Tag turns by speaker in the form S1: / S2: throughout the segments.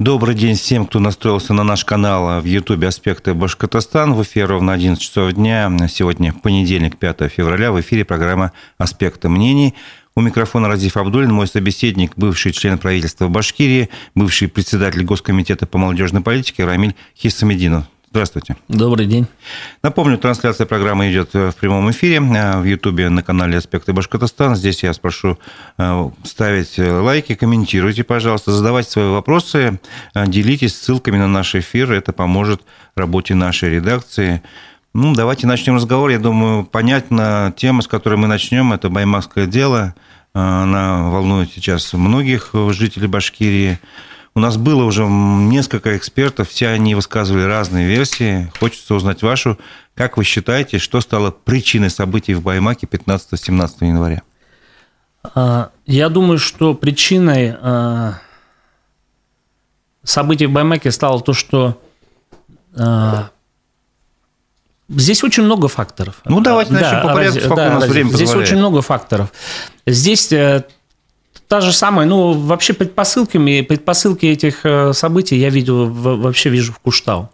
S1: Добрый день всем, кто настроился на наш канал в YouTube «Аспекты Башкортостан». В эфире ровно 11 часов дня. Сегодня понедельник, 5 февраля. В эфире программа «Аспекты мнений». У микрофона Разиф Абдулин, мой собеседник, бывший член правительства Башкирии, бывший председатель Госкомитета по молодежной политике Рамиль Хиссамединов. Здравствуйте.
S2: Добрый день.
S1: Напомню, трансляция программы идет в прямом эфире в Ютубе на канале «Аспекты Башкортостана». Здесь я спрошу э, ставить лайки, комментируйте, пожалуйста, задавайте свои вопросы, э, делитесь ссылками на наш эфир. Это поможет работе нашей редакции. Ну, давайте начнем разговор. Я думаю, понятна тема, с которой мы начнем. Это баймакское дело. Э, она волнует сейчас многих жителей Башкирии. У нас было уже несколько экспертов, все они высказывали разные версии. Хочется узнать вашу. Как вы считаете, что стало причиной событий в Баймаке 15-17 января?
S2: А, я думаю, что причиной а, событий в Баймаке стало то, что а, Здесь очень много факторов.
S1: Ну, давайте начнем да, по порядку, сколько да, у нас время
S2: Здесь позволяет. очень много факторов. Здесь э, Та же самая, ну, вообще предпосылками, предпосылки этих э, событий я видел, вообще вижу в Куштау.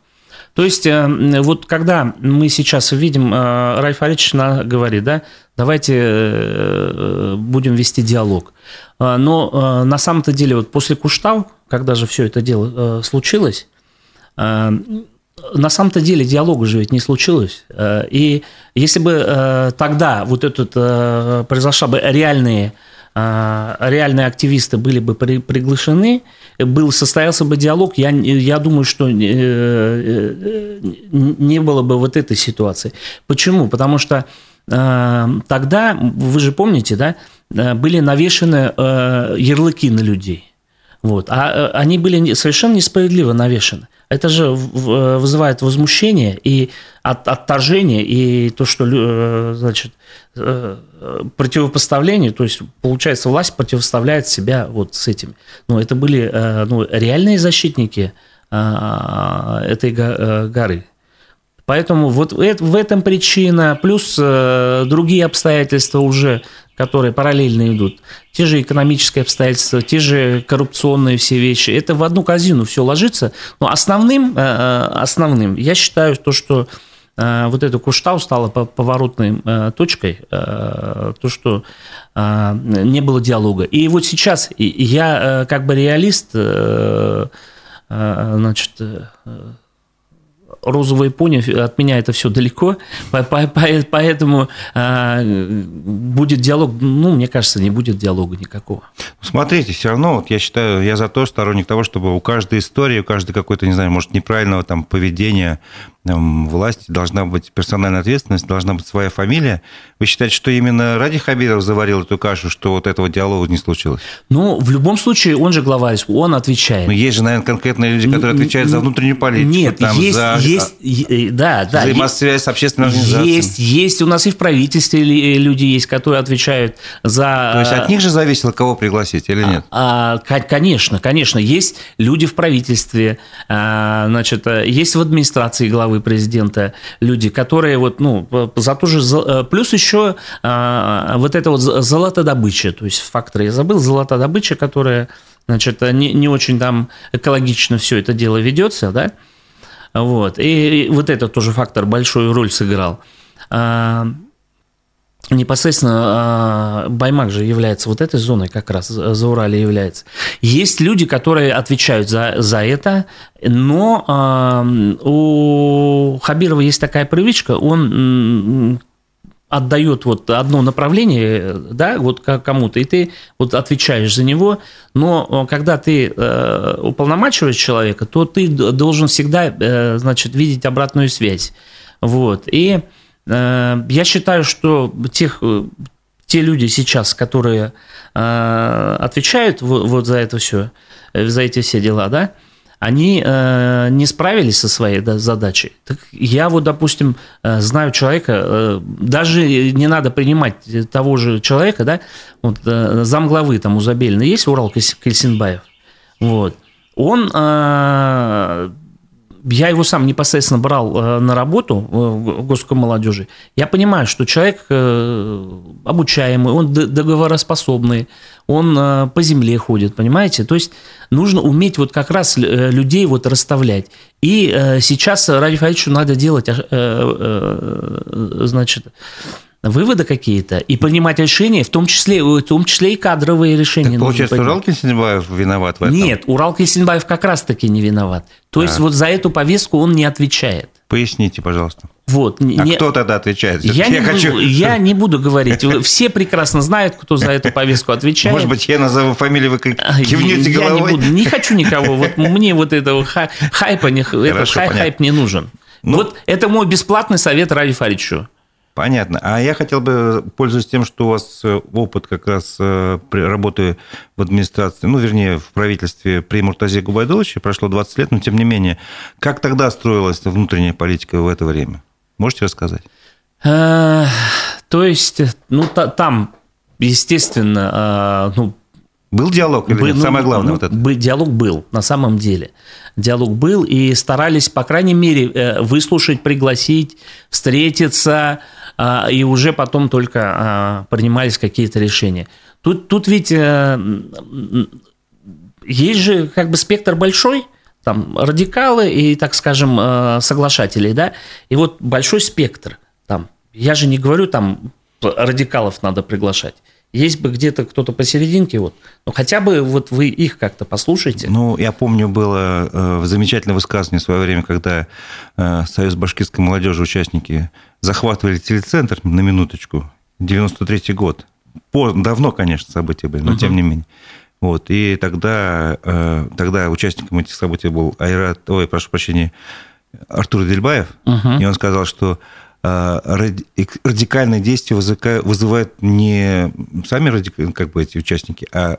S2: То есть, э, вот когда мы сейчас видим, э, Райф Арич говорит, да, давайте будем вести диалог. Но на самом-то деле, вот после Куштау, когда же все это дело случилось, на самом-то деле диалога же ведь не случилось. И если бы тогда вот этот произошла бы реальные реальные активисты были бы приглашены, был, состоялся бы диалог, я, я думаю, что э, э, не было бы вот этой ситуации. Почему? Потому что э, тогда, вы же помните, да, были навешены ярлыки на людей. Вот. А они были совершенно несправедливо навешены. Это же вызывает возмущение и отторжение, и то, что значит, противопоставление, то есть, получается, власть противоставляет себя вот с этим. Ну, это были ну, реальные защитники этой горы. Поэтому вот в этом причина, плюс другие обстоятельства уже которые параллельно идут, те же экономические обстоятельства, те же коррупционные все вещи, это в одну корзину все ложится. Но основным, э, э, основным я считаю то, что э, вот эта Куштау стала поворотной точкой, то, что не было диалога. И вот сейчас я как бы реалист, значит, розовые пони, от меня это все далеко, поэтому а, будет диалог, ну, мне кажется, не будет диалога никакого.
S1: Смотрите, все равно, вот я считаю, я за то, сторонник того, чтобы у каждой истории, у каждой какой-то, не знаю, может, неправильного там поведения власти должна быть персональная ответственность, должна быть своя фамилия. Вы считаете, что именно ради Хабиров заварил эту кашу, что вот этого диалога не случилось?
S2: Ну, в любом случае, он же глава он отвечает.
S1: Но есть же, наверное, конкретные люди, которые отвечают за внутреннюю политику.
S2: Нет, там, есть, за есть, э, да, да.
S1: Взаимосвязь с общественной организацией.
S2: Есть, есть. У нас и в правительстве э, люди есть, которые отвечают за...
S1: То есть от них же зависело, кого пригласить или нет?
S2: А, конечно, конечно. Есть люди в правительстве, а, значит, э, есть в администрации главы президента люди, которые вот, ну, за то же... Плюс еще а, вот это вот золотодобыча, то есть фактор я забыл, золотодобыча, которая, значит, не, не очень там экологично все это дело ведется, да, вот, и вот этот тоже фактор большую роль сыграл. А, непосредственно а, Баймак же является вот этой зоной как раз, за Урале является. Есть люди, которые отвечают за, за это, но э, у Хабирова есть такая привычка, он отдает вот одно направление, да, вот кому-то, и ты вот отвечаешь за него, но когда ты э, уполномачиваешь человека, то ты должен всегда, э, значит, видеть обратную связь, вот, и Э, я считаю, что тех, э, те люди сейчас, которые э, отвечают вот за это все, за эти все дела, да, они не справились со своей задачей. Так я вот, допустим, знаю человека, даже не надо принимать того же человека, да, вот замглавы там у Забелина есть Урал Кельсинбаев, вот, он я его сам непосредственно брал э, на работу в Госком молодежи, я понимаю, что человек обучаемый, он договороспособный, он по земле ходит, понимаете? То есть нужно уметь вот как раз людей вот расставлять. И сейчас Ради Фаридовичу надо делать, значит, выводы какие-то и принимать решения, в том числе, в том числе и кадровые решения. Так,
S1: получается, Урал Кисельбаев виноват в этом?
S2: Нет, Урал Кисельбаев как раз-таки не виноват. То а. есть вот за эту повестку он не отвечает.
S1: Поясните, пожалуйста.
S2: Вот.
S1: А не... кто тогда отвечает?
S2: Я, я, не хочу... буду, я не буду говорить. Все прекрасно знают, кто за эту повестку отвечает.
S1: Может быть, я назову фамилию, вы кивнете
S2: я
S1: головой?
S2: Не, буду, не хочу никого. Вот мне вот этого хайпа, не, Хорошо, этот хай, хайп не нужен. Ну, вот это мой бесплатный совет Ради Фаричу.
S1: Понятно. А я хотел бы, пользуясь тем, что у вас э, опыт как раз э, работы в администрации, ну, вернее, в правительстве при Муртазе Губайдуловиче, прошло 20 лет, но тем не менее, как тогда строилась внутренняя политика в это время? Можете рассказать?
S2: Э, то есть, ну, там, естественно, ну,
S1: был диалог или был, нет? Самое главное ну, вот это.
S2: Диалог был, на самом деле. Диалог был, и старались, по крайней мере, выслушать, пригласить, встретиться, и уже потом только а, принимались какие-то решения. Тут, тут ведь э, есть же как бы спектр большой, там радикалы и, так скажем, э, соглашатели, да, и вот большой спектр там. Я же не говорю, там радикалов надо приглашать. Есть бы где-то кто-то посерединке, вот, ну хотя бы вот вы их как-то послушайте.
S1: Ну, я помню, было э, замечательное высказывание в свое время, когда э, Союз башкирской молодежи, участники захватывали телецентр на минуточку, 93 год. По, давно, конечно, события были, но угу. тем не менее. Вот, и тогда, э, тогда участником этих событий был Айрат, ой, прошу прощения, Артур Дельбаев, угу. и он сказал, что радикальные действия вызывают не сами как бы эти участники, а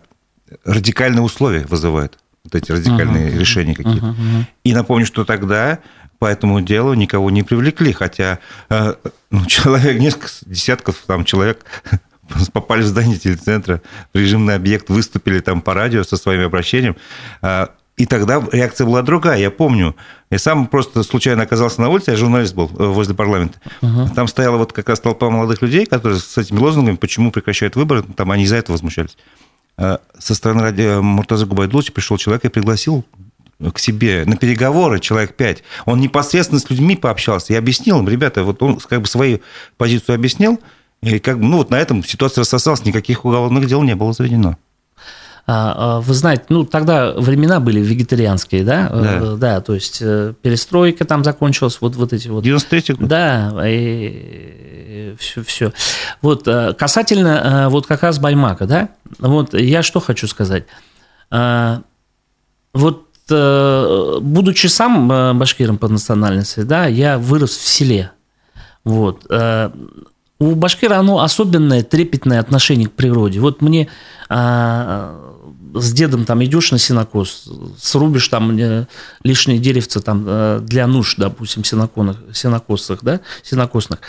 S1: радикальные условия вызывают вот эти радикальные uh-huh, решения какие-то. Uh-huh, uh-huh. И напомню, что тогда по этому делу никого не привлекли, хотя э, ну, человек, несколько десятков там человек попали в здание телецентра, в режимный объект, выступили там по радио со своим обращением. И тогда реакция была другая. Я помню, я сам просто случайно оказался на улице, я журналист был э, возле парламента. Угу. Там стояла вот как раз толпа молодых людей, которые с этими лозунгами, почему прекращают выборы, там они из-за этого возмущались. А со стороны ради Муртаза Губайдуловича пришел человек и пригласил к себе на переговоры человек пять. Он непосредственно с людьми пообщался и объяснил им, ребята, вот он как бы свою позицию объяснил, и как бы, ну вот на этом ситуация рассосалась, никаких уголовных дел не было заведено.
S2: А, а, вы знаете, ну тогда времена были вегетарианские, да? Да, э, да то есть э, перестройка там закончилась, вот, вот эти вот...
S1: 93 год.
S2: Да, и все, все. Вот э, касательно вот как раз Баймака, да? Вот я что хочу сказать. Вот будучи сам башкиром по национальности, да, я вырос в селе. Вот. У башкира оно особенное, трепетное отношение к природе. Вот мне с дедом там идешь на сенокос, срубишь там э, лишние деревца там э, для нужд, допустим, сеноконных, сенокосных, да, сенокосных.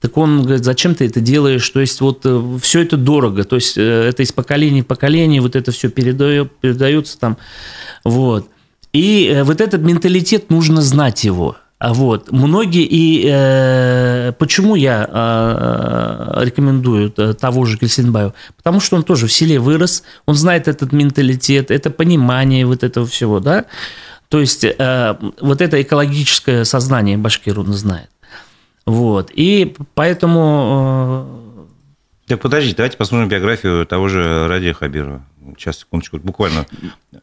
S2: Так он говорит, зачем ты это делаешь? То есть вот э, все это дорого, то есть это из поколения в поколение, вот это все передает, передается там, вот. И вот этот менталитет нужно знать его – а вот. Многие и э, почему я э, рекомендую э, того же Кельсинбаю? Потому что он тоже в селе вырос, он знает этот менталитет, это понимание вот этого всего, да. То есть э, вот это экологическое сознание Башкир он знает. Вот. И поэтому...
S1: Э... Так подождите, давайте посмотрим биографию того же Радия Хабирова сейчас, секундочку, буквально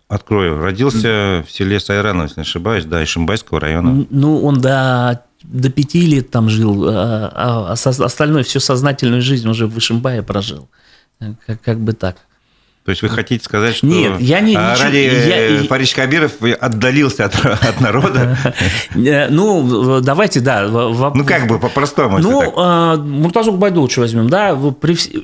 S1: открою. Родился в селе Сайрано, если не ошибаюсь, да, Ишимбайского района.
S2: Ну, он до, до пяти лет там жил, а, а, а остальное, всю сознательную жизнь уже в Ишимбае прожил. Как, как бы так.
S1: То есть вы хотите сказать, что
S2: Нет, я не,
S1: а, ради я... Фарич Кабиров отдалился от, от народа?
S2: Э, ну, давайте, да.
S1: Ну, как бы по-простому.
S2: Ну, а, Муртазу Губайдуловича возьмем, да.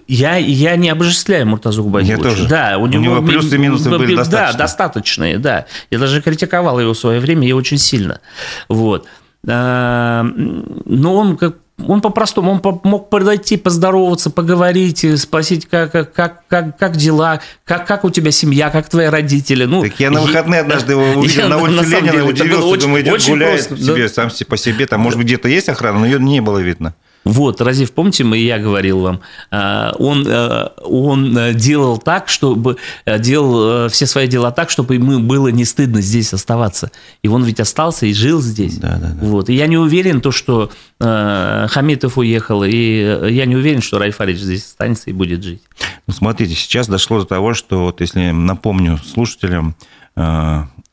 S2: Я, я не обожествляю Муртазу Губайдуловича.
S1: Я тоже.
S2: Да,
S1: у, него, плюсы и минусы были достаточные.
S2: Да, достаточные, да. Я даже критиковал его в свое время, и очень сильно. Вот. А, но он как он по-простому, он мог подойти, поздороваться, поговорить, спросить, как, как, как, как дела, как, как у тебя семья, как твои родители. Ну,
S1: так я на выходные однажды его увидел на улице на Ленина, удивился, думаю, идет гуляет просто, себе, да. сам по себе. Там, может быть, где-то есть охрана, но ее не было видно.
S2: Вот, Разив, помните, мы, я говорил вам, а, он, а, он делал так, чтобы делал все свои дела так, чтобы ему было не стыдно здесь оставаться. И он ведь остался и жил здесь. Да, да, да. Вот. И я не уверен, то, что Хамитов уехал, и я не уверен, что Райфарич здесь останется и будет жить.
S1: Ну, смотрите, сейчас дошло до того, что, вот если напомню слушателям,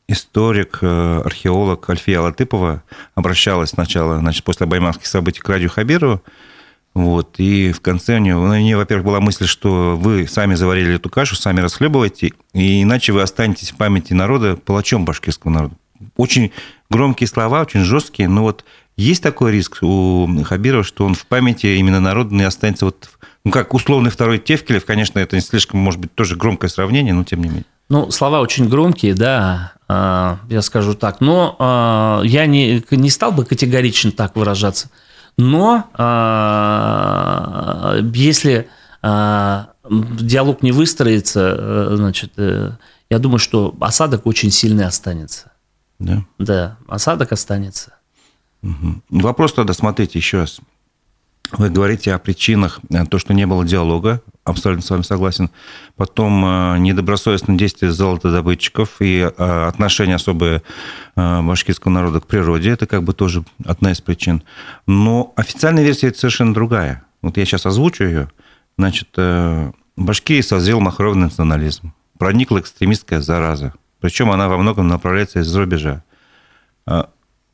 S1: историк, э, археолог Альфия Латыпова обращалась сначала, значит, после байманских событий к Радию Хабирову, вот, и в конце у нее, у нее, во-первых, была мысль, что вы сами заварили эту кашу, сами расхлебываете, и иначе вы останетесь в памяти народа палачом башкирского народа. Очень громкие слова, очень жесткие, но вот есть такой риск у Хабирова, что он в памяти именно народный останется вот, ну, как условный второй Тевкелев, конечно, это не слишком, может быть, тоже громкое сравнение, но тем не менее.
S2: Ну, слова очень громкие, да, я скажу так. Но а, я не, не стал бы категорично так выражаться. Но а, если диалог не выстроится, э, значит, э, я думаю, что осадок очень сильный останется. Да? Да, осадок останется.
S1: Угу. Вопрос тогда, смотрите, еще раз. Вы говорите о причинах, э, то, что не было диалога, абсолютно с вами согласен. Потом э, недобросовестные действия золотодобытчиков и э, отношение особое башкирского народа к природе. Это как бы тоже одна из причин. Но официальная версия это совершенно другая. Вот я сейчас озвучу ее. Значит, в Башкирии созрел махровый национализм. Проникла экстремистская зараза. Причем она во многом направляется из-за рубежа.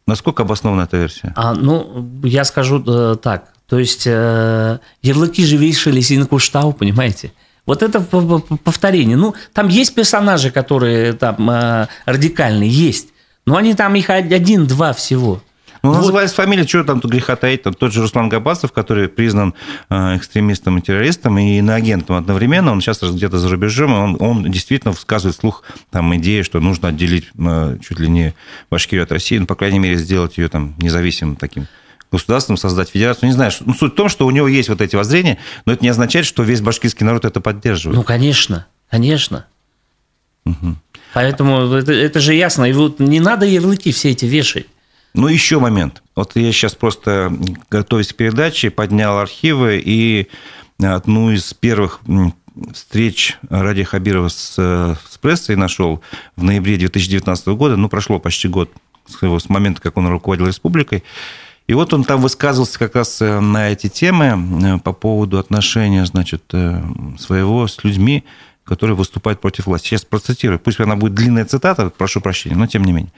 S1: Насколько обоснована эта версия?
S2: А, ну, я скажу так. То есть э, ярлыки же вешались и на Куштау, понимаете? Вот это повторение. Ну, там есть персонажи, которые там э, радикальные, есть. Но они там их один-два всего.
S1: Ну, вот. называясь фамилией, что там тут греха таить? Там тот же Руслан Габасов, который признан э, экстремистом и террористом, и иноагентом одновременно, он сейчас где-то за рубежом, и он, он действительно высказывает вслух там идею, что нужно отделить э, чуть ли не Башкирию от России, ну, по крайней мере, сделать ее там независимым таким государством создать федерацию. Не знаю, ну, суть в том, что у него есть вот эти воззрения, но это не означает, что весь башкирский народ это поддерживает.
S2: Ну, конечно, конечно. Угу. Поэтому это, это же ясно. И вот не надо ярлыки все эти вешать.
S1: Ну, еще момент. Вот я сейчас просто, готовясь к передаче, поднял архивы, и одну из первых встреч Ради Хабирова с, с прессой нашел в ноябре 2019 года, ну, прошло почти год с, с момента, как он руководил республикой, и вот он там высказывался как раз э, на эти темы э, по поводу отношения, значит, э, своего с людьми, которые выступают против власти. Сейчас процитирую. Пусть она будет длинная цитата, прошу прощения, но тем не менее.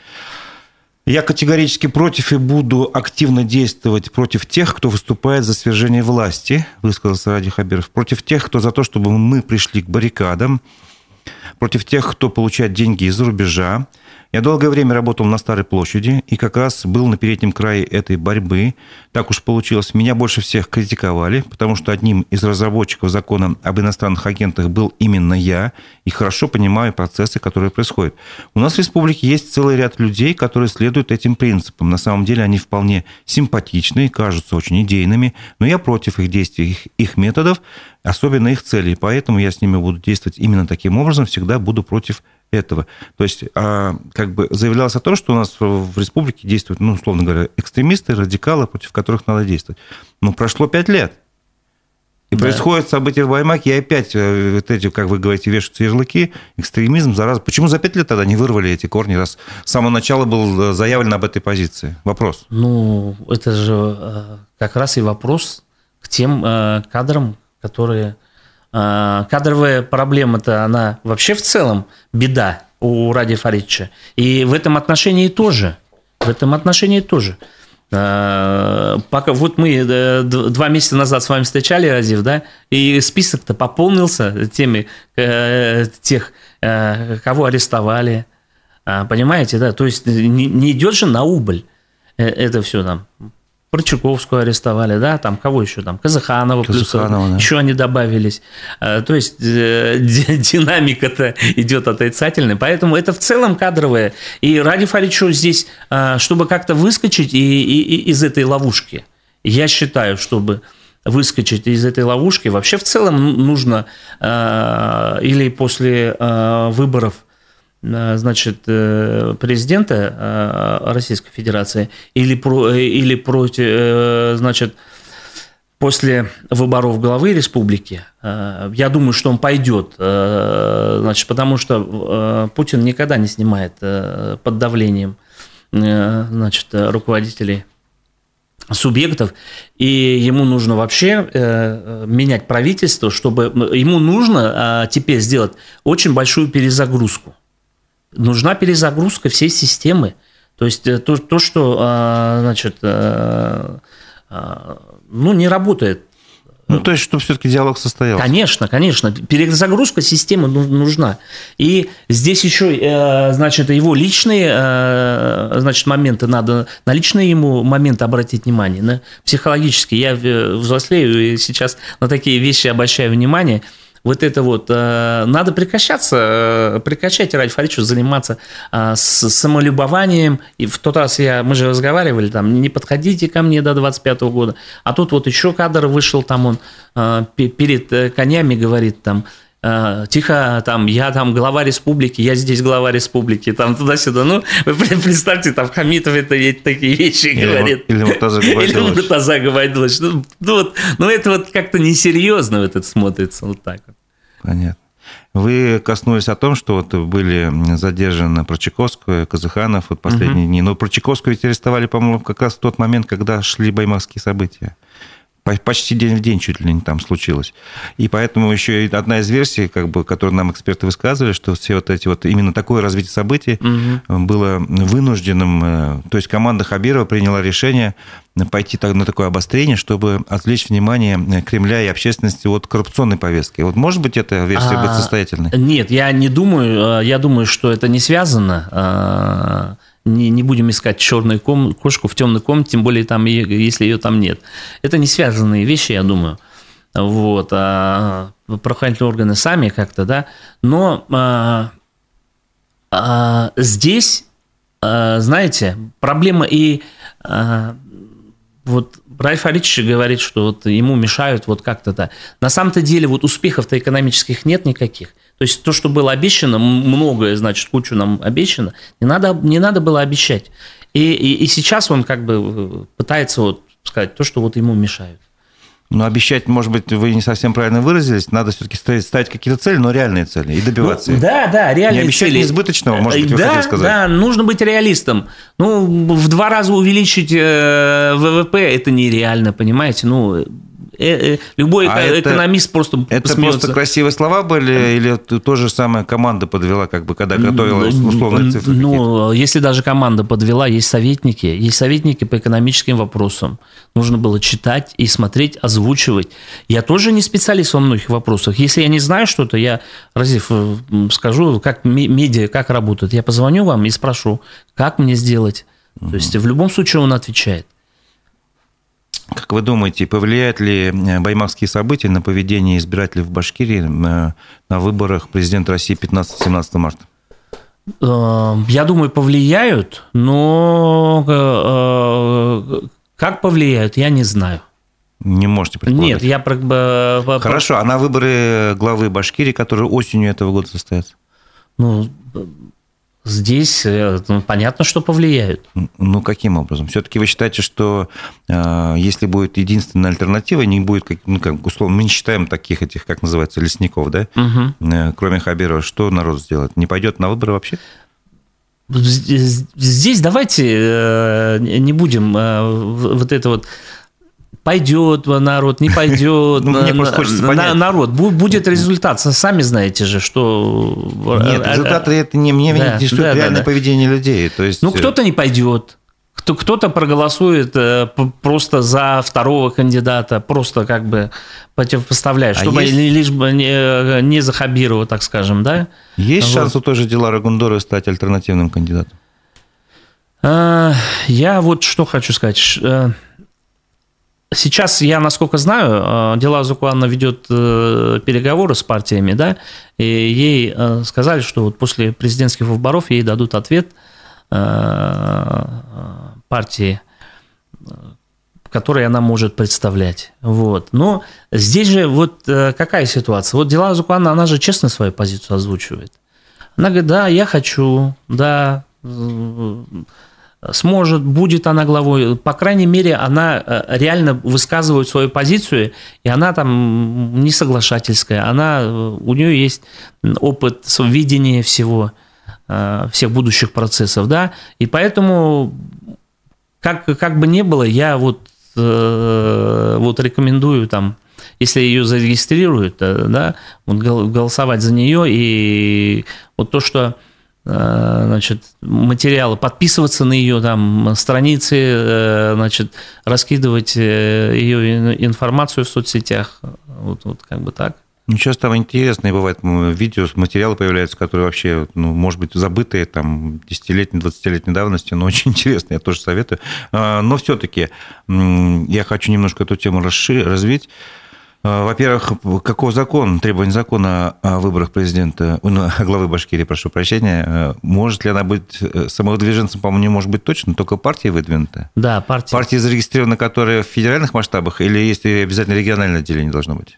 S1: Я категорически против и буду активно действовать против тех, кто выступает за свержение власти, высказался Ради Хабиров, против тех, кто за то, чтобы мы пришли к баррикадам, против тех, кто получает деньги из-за рубежа, я долгое время работал на Старой площади и как раз был на переднем крае этой борьбы. Так уж получилось. Меня больше всех критиковали, потому что одним из разработчиков закона об иностранных агентах был именно я и хорошо понимаю процессы, которые происходят. У нас в республике есть целый ряд людей, которые следуют этим принципам. На самом деле они вполне симпатичные, кажутся очень идейными, но я против их действий, их, их методов, особенно их целей. Поэтому я с ними буду действовать именно таким образом, всегда буду против этого. То есть, а, как бы заявлялось о том, что у нас в республике действуют, ну, условно говоря, экстремисты, радикалы, против которых надо действовать. Но прошло пять лет. И да. происходит событие в Баймаке, и опять э, вот эти, как вы говорите, вешаются ярлыки, экстремизм, зараза. Почему за пять лет тогда не вырвали эти корни, раз с самого начала был э, заявлен об этой позиции? Вопрос.
S2: Ну, это же э, как раз и вопрос к тем кадрам, которые кадровая проблема-то, она вообще в целом беда у Ради Фаридовича. И в этом отношении тоже. В этом отношении тоже. А, пока вот мы э, два месяца назад с вами встречали, Разив, да, и список-то пополнился теми э, тех, э, кого арестовали. А, понимаете, да? То есть не идет же на убыль это все там Прочаковскую арестовали, да, там кого еще там, Казаханова, Казаханова плюс, да. еще они добавились. А, то есть э, динамика-то идет отрицательная, поэтому это в целом кадровое. И ради Фаричу здесь, а, чтобы как-то выскочить и, и, и из этой ловушки, Я считаю, чтобы выскочить из этой ловушки, вообще в целом нужно или после выборов значит, президента Российской Федерации или, про, или против, значит, после выборов главы республики, э, я думаю, что он пойдет, э, значит, потому что э, Путин никогда не снимает под давлением значит, руководителей субъектов, и ему нужно вообще менять правительство, чтобы ему нужно теперь сделать очень большую перезагрузку. Нужна перезагрузка всей системы. То есть то, то что значит, ну, не работает.
S1: Ну, то есть, чтобы все-таки диалог состоялся.
S2: Конечно, конечно. Перезагрузка системы нужна. И здесь еще, э, значит, его личные, э, значит, моменты надо, на личные ему моменты обратить внимание, на психологические. Я э, взрослею и сейчас на такие вещи обращаю внимание – вот это вот, э, надо прекращаться, э, прекращать, Ради Фаридович, заниматься э, с самолюбованием. И в тот раз я, мы же разговаривали, там, не подходите ко мне до 25 -го года. А тут вот еще кадр вышел, там он перед конями говорит, там, тихо, там, я там глава республики, я здесь глава республики, там туда-сюда. Ну, вы представьте, там Хамитов это такие вещи или говорит.
S1: Или Муртаза
S2: Гавайдулович. Или Муртаза. Ну, ну, вот, ну, это вот как-то несерьезно вот это смотрится вот так вот.
S1: Понятно. Вы коснулись о том, что вот были задержаны Прочаковскую, Казаханов вот последние угу. дни. Но Прочаковскую ведь арестовали, по-моему, как раз в тот момент, когда шли баймакские события почти день в день чуть ли не там случилось. И поэтому еще и одна из версий, как бы, которую нам эксперты высказывали, что все вот эти вот именно такое развитие событий угу. было вынужденным. Э, то есть команда Хабирова приняла решение пойти на такое обострение, чтобы отвлечь внимание Кремля и общественности от коррупционной повестки. Вот может быть эта версия а, быть состоятельной?
S2: Нет, я не думаю. Э, я думаю, что это не связано а, не, не будем искать черную ком, кошку в темной комнате, тем более там, если ее там нет. Это не связанные вещи, я думаю. Вот, а правоохранительные органы сами как-то, да. Но а, а, здесь, а, знаете, проблема и а, вот Райф Арич говорит, что вот ему мешают вот как-то да. На самом-то деле вот успехов-то экономических нет никаких. То есть то, что было обещано, многое, значит, кучу нам обещано, не надо, не надо было обещать. И, и, и сейчас он как бы э, пытается вот сказать то, что вот ему мешают.
S1: Но обещать, может быть, вы не совсем правильно выразились. Надо все-таки ставить какие-то цели, но реальные цели и добиваться.
S2: Ну, да, да, реальные
S1: не обещать
S2: цели.
S1: избыточного, может быть, вы
S2: да,
S1: хотели сказать.
S2: Да, нужно быть реалистом. Ну, в два раза увеличить э, ВВП – это нереально, понимаете? Ну, Э, э, любой а экономист это, просто
S1: Это просто красивые слова были, или то же самое команда подвела, как бы, когда готовила условные цифры?
S2: Ну, если даже команда подвела, есть советники, есть советники по экономическим вопросам. Нужно было читать и смотреть, озвучивать. Я тоже не специалист во многих вопросах. Если я не знаю что-то, я, Разив, э, скажу, как медиа, как работает. Я позвоню вам и спрошу, как мне сделать. То есть в любом случае он отвечает.
S1: Как вы думаете, повлияют ли э, баймакские события на поведение избирателей в Башкирии э, на выборах президента России 15-17 марта?
S2: Э, я думаю, повлияют, но как повлияют, я не знаю.
S1: Не можете предполагать?
S2: Нет, я...
S1: Хорошо, а на выборы главы Башкирии, которые осенью этого года состоятся?
S2: Ну, Здесь э, ну, понятно, что повлияют.
S1: Ну, каким образом? Все-таки вы считаете, что э, если будет единственная альтернатива, не будет, как, ну, как условно, мы не считаем таких этих, как называется, лесников, да? Угу. Э, кроме Хабирова, что народ сделает? Не пойдет на выборы вообще?
S2: Здесь давайте э, не будем э, вот это вот пойдет народ, не пойдет. Ну, мне просто хочется понять. Народ, будет результат. Сами знаете же, что...
S1: Нет, э, результаты это не мне интересует реальное поведение людей. То есть...
S2: Ну, кто-то не пойдет. Кто-то проголосует э, просто за второго кандидата, просто как бы противопоставляя, а чтобы есть... лишь бы не, не за Хабирова, так скажем, да?
S1: Есть вот. шанс у той же Дилара Гундора стать альтернативным кандидатом?
S2: А, я вот что хочу сказать. Сейчас я, насколько знаю, э, Дела Зукуанна ведет э, переговоры с партиями, да, и ей э, сказали, что вот после президентских выборов ей дадут ответ партии, которые она может представлять. Вот. Но здесь же вот какая ситуация? Вот Дела Зукана, она же честно свою позицию озвучивает. Она говорит, да, я хочу, да, сможет, будет она главой. По крайней мере, она э, реально высказывает свою позицию, и она там не соглашательская. Она, э, у нее есть опыт видения всего, э, всех будущих процессов, да, и поэтому, как, как бы ни было, я вот, вот рекомендую там, если ее зарегистрируют, да, вот голосовать за нее, и вот то, что значит, материалы, подписываться на ее там страницы, э, значит, раскидывать э, ее информацию в соцсетях. Вот, вот как бы так.
S1: Ну, сейчас там интересные бывают видео, материалы появляются, которые вообще, ну, может быть, забытые там десятилетней, двадцатилетней давности, но очень интересные, я тоже советую. А, но все-таки я хочу немножко эту тему расширить, развить. А, во-первых, какой закон, требование закона о выборах президента, ну, главы Башкирии, прошу прощения, э, может ли она быть э, самовыдвиженцем, по-моему, не может быть точно, только партия выдвинута?
S2: Да, партия.
S1: Партия зарегистрирована, которая в федеральных масштабах, или есть обязательно региональное отделение должно быть?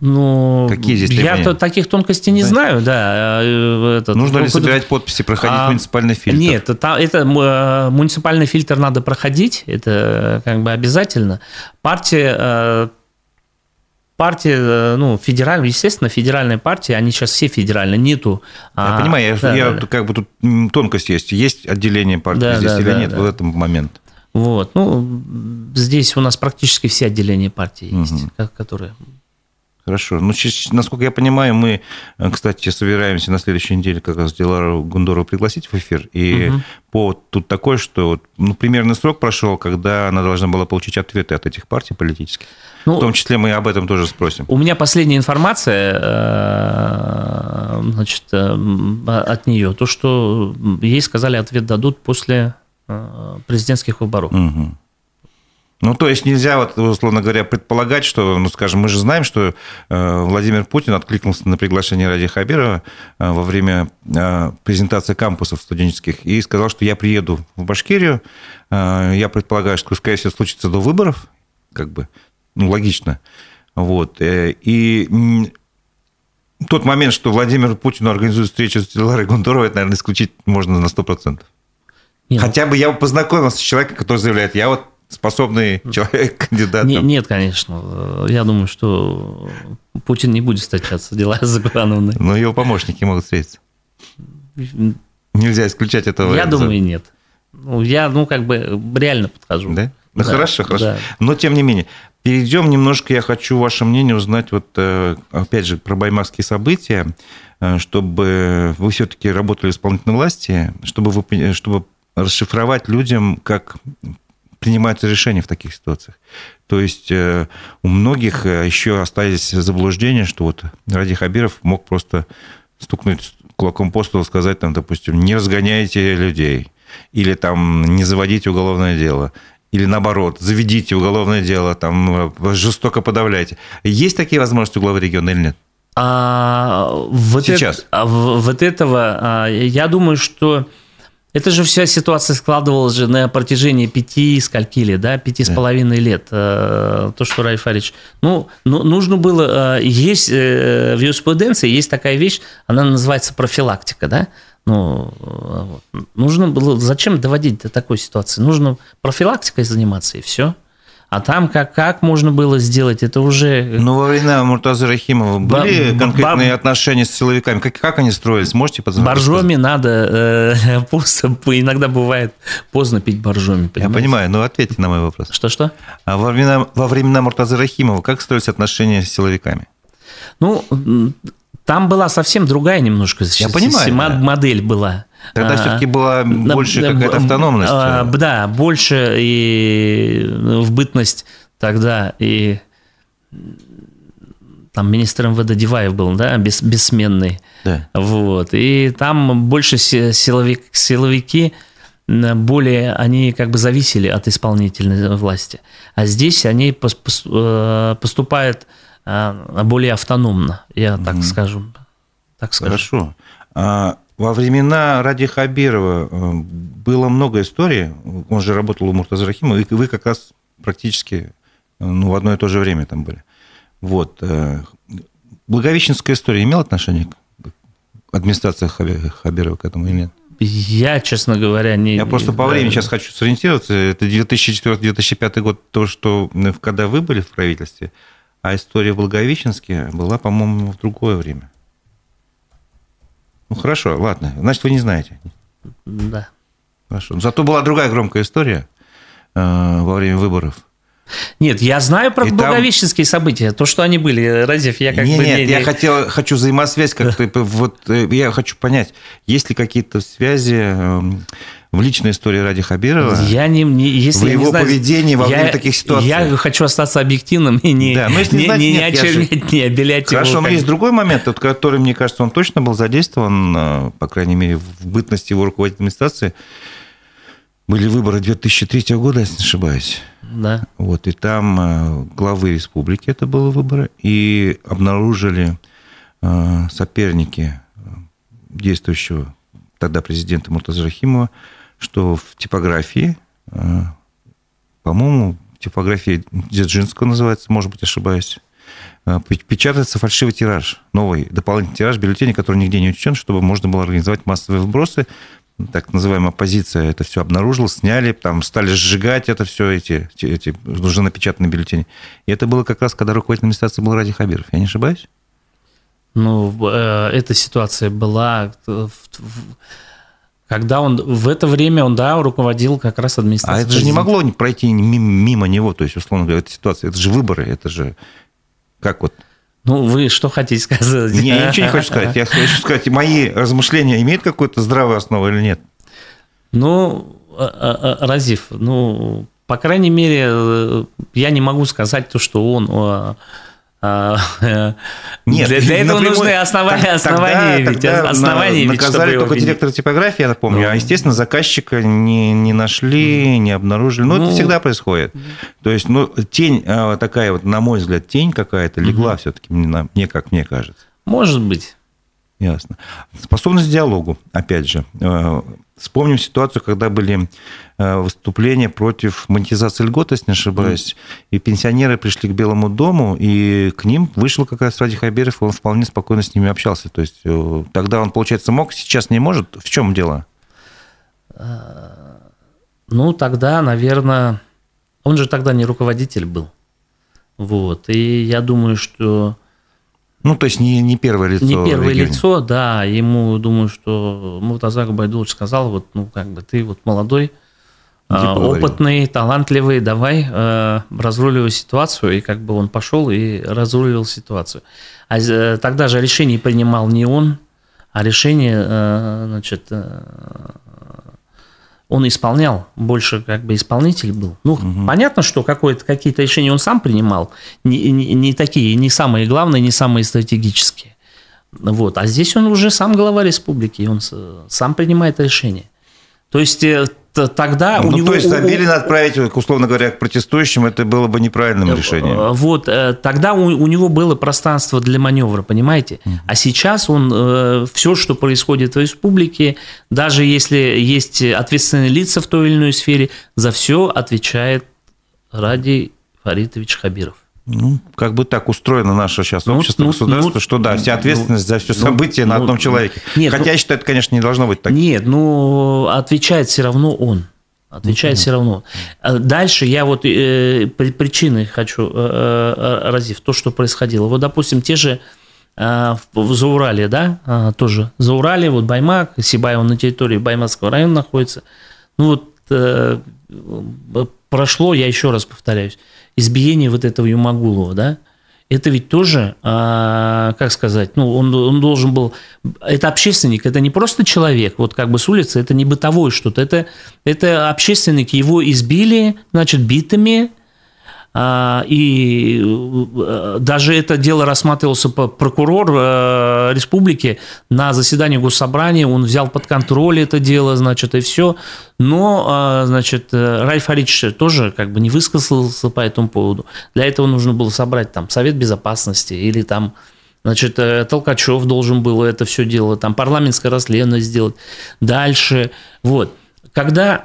S2: Ну, Какие здесь? Я то, таких тонкостей не знаю, да.
S1: Э, этот, Нужно ли собирать подписи, проходить а, муниципальный фильтр?
S2: Нет, это, это муниципальный фильтр надо проходить, это как бы обязательно. Партия партии, э, ну, федеральные, естественно, федеральные партии, они сейчас все федеральные, нету.
S1: Я а, понимаю, я, да, я да. как бы тут тонкость есть. Есть отделение партии да, здесь да, или да, нет да. в этом момент?
S2: Вот, ну, здесь у нас практически все отделения партии угу. есть, которые
S1: Хорошо. Ну, насколько я понимаю, мы, э, кстати, собираемся на следующей неделе как раз Дилару Гундорову пригласить в эфир. И угу. повод тут такой, что ну, примерный срок прошел, когда она должна была получить ответы от этих партий политических. Ну, в том числе мы об этом тоже спросим.
S2: У меня последняя информация э, значит, э, от нее, то, что ей сказали, ответ дадут после президентских выборов. Угу.
S1: Ну, то есть нельзя, вот, условно говоря, предполагать, что, ну, скажем, мы же знаем, что э, Владимир Путин откликнулся на приглашение Ради Хабирова э, во время э, презентации кампусов студенческих и сказал, что я приеду в Башкирию. Я предполагаю, что, скорее всего, случится до выборов, как бы, ну, логично. Вот. И тот момент, что Владимир Путин организует встречу с Ларой Гундоровой, это, наверное, исключить можно на 100%. Нет. Хотя бы я познакомился с человеком, который заявляет, я вот способный человек, кандидат?
S2: Не, нет, конечно. Я думаю, что Путин не будет встречаться с Диларой Закурановной.
S1: Но его помощники могут встретиться. Нельзя исключать этого.
S2: Я думаю, нет. Ну, я, ну, как бы реально подхожу.
S1: Да? Ну, да, хорошо, хорошо. Да. Но, тем не менее, перейдем немножко, я хочу ваше мнение узнать, вот, э, опять же, про баймакские события, э, чтобы вы все-таки работали в исполнительной власти, чтобы, вы, чтобы расшифровать людям, как принимаются решения в таких ситуациях. То есть э, у многих э, еще остались заблуждения, что вот Ради Хабиров мог просто стукнуть кулаком по столу, сказать, там, допустим, не разгоняйте людей, или там не заводите уголовное дело, или наоборот, заведите уголовное дело, там, э, жестоко подавляйте. Есть такие возможности у главы региона или нет?
S2: А, вот Сейчас. Это, а, вот этого, а, я думаю, что это же вся ситуация складывалась же на протяжении пяти скольки лет, да, пяти с половиной лет. Э, то, что Райф Арич... Ну, ну, нужно было... Э, есть э, в юриспруденции есть такая вещь, она называется профилактика, да. Ну, нужно было... Зачем доводить до такой ситуации? Нужно профилактикой заниматься, и все. А там как, как можно было сделать, это уже...
S1: Ну, во времена Муртаза Рахимова были ба- конкретные ба- отношения с силовиками? Как, как они строились? Можете
S2: позвонить? Боржоми надо, э, иногда бывает поздно пить боржоми.
S1: Я понимаю, но ответьте на мой вопрос.
S2: Что-что?
S1: А во времена, во времена Муртаза Рахимова как строились отношения с силовиками?
S2: Ну, там была совсем другая немножко
S1: Я понимаю,
S2: модель да. была.
S1: Тогда а, все-таки была больше какая-то автономность. А,
S2: да, больше и в бытность тогда и там министр МВД Диваев был, да, бес, бессменный. Да. Вот. И там больше силовик, силовики более, они как бы зависели от исполнительной власти. А здесь они э, поступают э, более автономно, я так mm скажу.
S1: Так скажу. Хорошо. А во времена Ради Хабирова э, было много историй. Он же работал у Муртаза Рахимова, и вы как раз практически ну, в одно и то же время там были. Вот. Благовещенская история имела отношение к администрации Хабирова к этому или нет?
S2: Я, честно говоря, не...
S1: Я просто по времени сейчас хочу сориентироваться. Это 2004-2005 год, то, что когда вы были в правительстве, а история в Благовещенске была, по-моему, в другое время. Ну, хорошо, ладно. Значит, вы не знаете.
S2: Да.
S1: Хорошо. Зато была другая громкая история э, во время выборов.
S2: Нет, я знаю про и благовещенские там... события, то, что они были, Разев, я как
S1: нет,
S2: бы...
S1: Нет, не, я хотел, хочу взаимосвязь как-то, вот э, я хочу понять, есть ли какие-то связи эм, в личной истории Ради Хабирова,
S2: я не, не, если
S1: в его
S2: не знаю,
S1: поведении во время таких ситуаций.
S2: Я хочу остаться объективным и не, да, но если не, не, нет, не очернять, же... не обелять
S1: Хорошо,
S2: его.
S1: но есть другой момент, вот, который, мне кажется, он точно был задействован, э, по крайней мере, в бытности его руководителя администрации. Были выборы 2003 года, если не ошибаюсь.
S2: Да.
S1: Вот, и там э, главы республики это были выборы, и обнаружили э, соперники действующего тогда президента Муртаза Рахимова, что в типографии, э, по-моему, типографии Дзержинского называется, может быть, ошибаюсь, э, печатается фальшивый тираж, новый дополнительный тираж бюллетеней, который нигде не учтен, чтобы можно было организовать массовые вбросы. Так называемая оппозиция это все обнаружила, сняли, там стали сжигать это все, эти, эти уже напечатанные бюллетени. И это было как раз, когда руководитель администрации был Ради Хабиров. Я не ошибаюсь?
S2: Ну, э, эта ситуация была в, когда он в это время он, да, руководил как раз администрацией.
S1: А это же не могло пройти мимо него, то есть, условно говоря, эта ситуация, это же выборы, это же как вот...
S2: Ну, вы что хотите сказать?
S1: Не, я ничего не хочу сказать. Я хочу сказать, мои размышления имеют какую-то здравую основу или нет?
S2: Ну, а, а, а, Разив, ну, по крайней мере, э, я не могу сказать то, что он
S1: Нет,
S2: для, для этого напрямую, нужны основания, основания, тогда, ведь,
S1: тогда
S2: основания
S1: наказали ведь, только директора типографии, я напомню, ну, а, естественно, заказчика не, не нашли, не обнаружили. Ну, ну, это всегда происходит. То есть, ну, тень а, такая вот, на мой взгляд, тень какая-то легла угу. все-таки, мне, как мне кажется.
S2: Может быть.
S1: Ясно. Способность к диалогу, опять же. Э, вспомним ситуацию, когда были э, выступления против монетизации льгот, если не ошибаюсь, и пенсионеры пришли к Белому дому, и к ним вышел как раз Ради Хабиров, он вполне спокойно с ними общался. То есть э, тогда он, получается, мог, сейчас не может. В чем дело?
S2: Ну, тогда, наверное, он же тогда не руководитель был. Вот. И я думаю, что
S1: ну, то есть не, не первое лицо.
S2: Не первое лицо, да. Ему, думаю, что Муртазак Байдулович сказал, вот, ну, как бы ты вот молодой, а, Иди опытный, талантливый, давай э, разруливай ситуацию. И как бы он пошел и разрулил ситуацию. А э, тогда же решение принимал не он, а решение, э, значит, э, он исполнял, больше как бы исполнитель был. Ну, угу. понятно, что какие-то решения он сам принимал, не, не, не такие, не самые главные, не самые стратегические. Вот. А здесь он уже сам глава республики, он сам принимает решения. То есть э, тогда
S1: ну, у него... То есть Забелин отправить, условно говоря, к протестующим, это было бы неправильным э, решением. Э,
S2: вот, тогда у, у него было пространство для маневра, понимаете? А сейчас он, все, что происходит в республике, даже если есть ответственные лица в той или иной сфере, за все отвечает Ради Фаритович Хабиров.
S1: Ну, как бы так устроено наше сейчас ну, общество, ну, государство, ну, что да, вся ответственность ну, за все события ну, на одном человеке. Нет, Хотя ну, я считаю, это, конечно, не должно быть так.
S2: Нет, ну, отвечает все равно он. Отвечает ну, все равно. А дальше я вот э, причины хочу э, э, разив то, что происходило. Вот, допустим, те же э, в Заурале, да, э, тоже Заурале, вот Баймак, Сибай, он на территории Баймакского района находится. Ну вот э, прошло, я еще раз повторяюсь, избиение вот этого Юмагулова, да, это ведь тоже, а, как сказать, ну, он, он должен был... Это общественник, это не просто человек, вот как бы с улицы, это не бытовое что-то, это, это общественник, его избили, значит, битами, а, и э, даже это дело рассматривался прокурор э, республики на заседании госсобрания, он взял под контроль это дело, значит, и все. Но, а, значит, э, Райф Арич тоже как бы не высказался по этому поводу. Для этого нужно было собрать там Совет Безопасности или там Значит, Толкачев должен был это все делать, там парламентское расследование сделать. Дальше, вот. Когда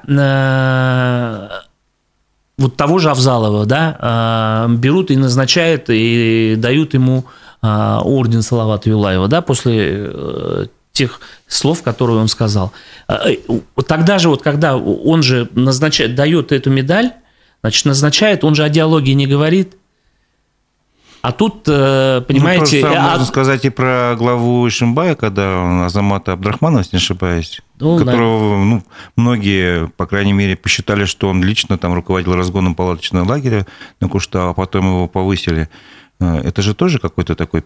S2: вот того же Авзалова, да, берут и назначают, и дают ему орден Салавата Юлаева, да, после тех слов, которые он сказал. Тогда же, вот когда он же назначает, дает эту медаль, значит, назначает, он же о диалоге не говорит, а тут, э, понимаете... Ну,
S1: то а... можно сказать и про главу Ишимбая, когда Азамата Абдрахманова, если не ошибаюсь, ну, которого ну, многие, по крайней мере, посчитали, что он лично там руководил разгоном палаточного лагеря на Кушта, а потом его повысили. Э, это же тоже какой-то такой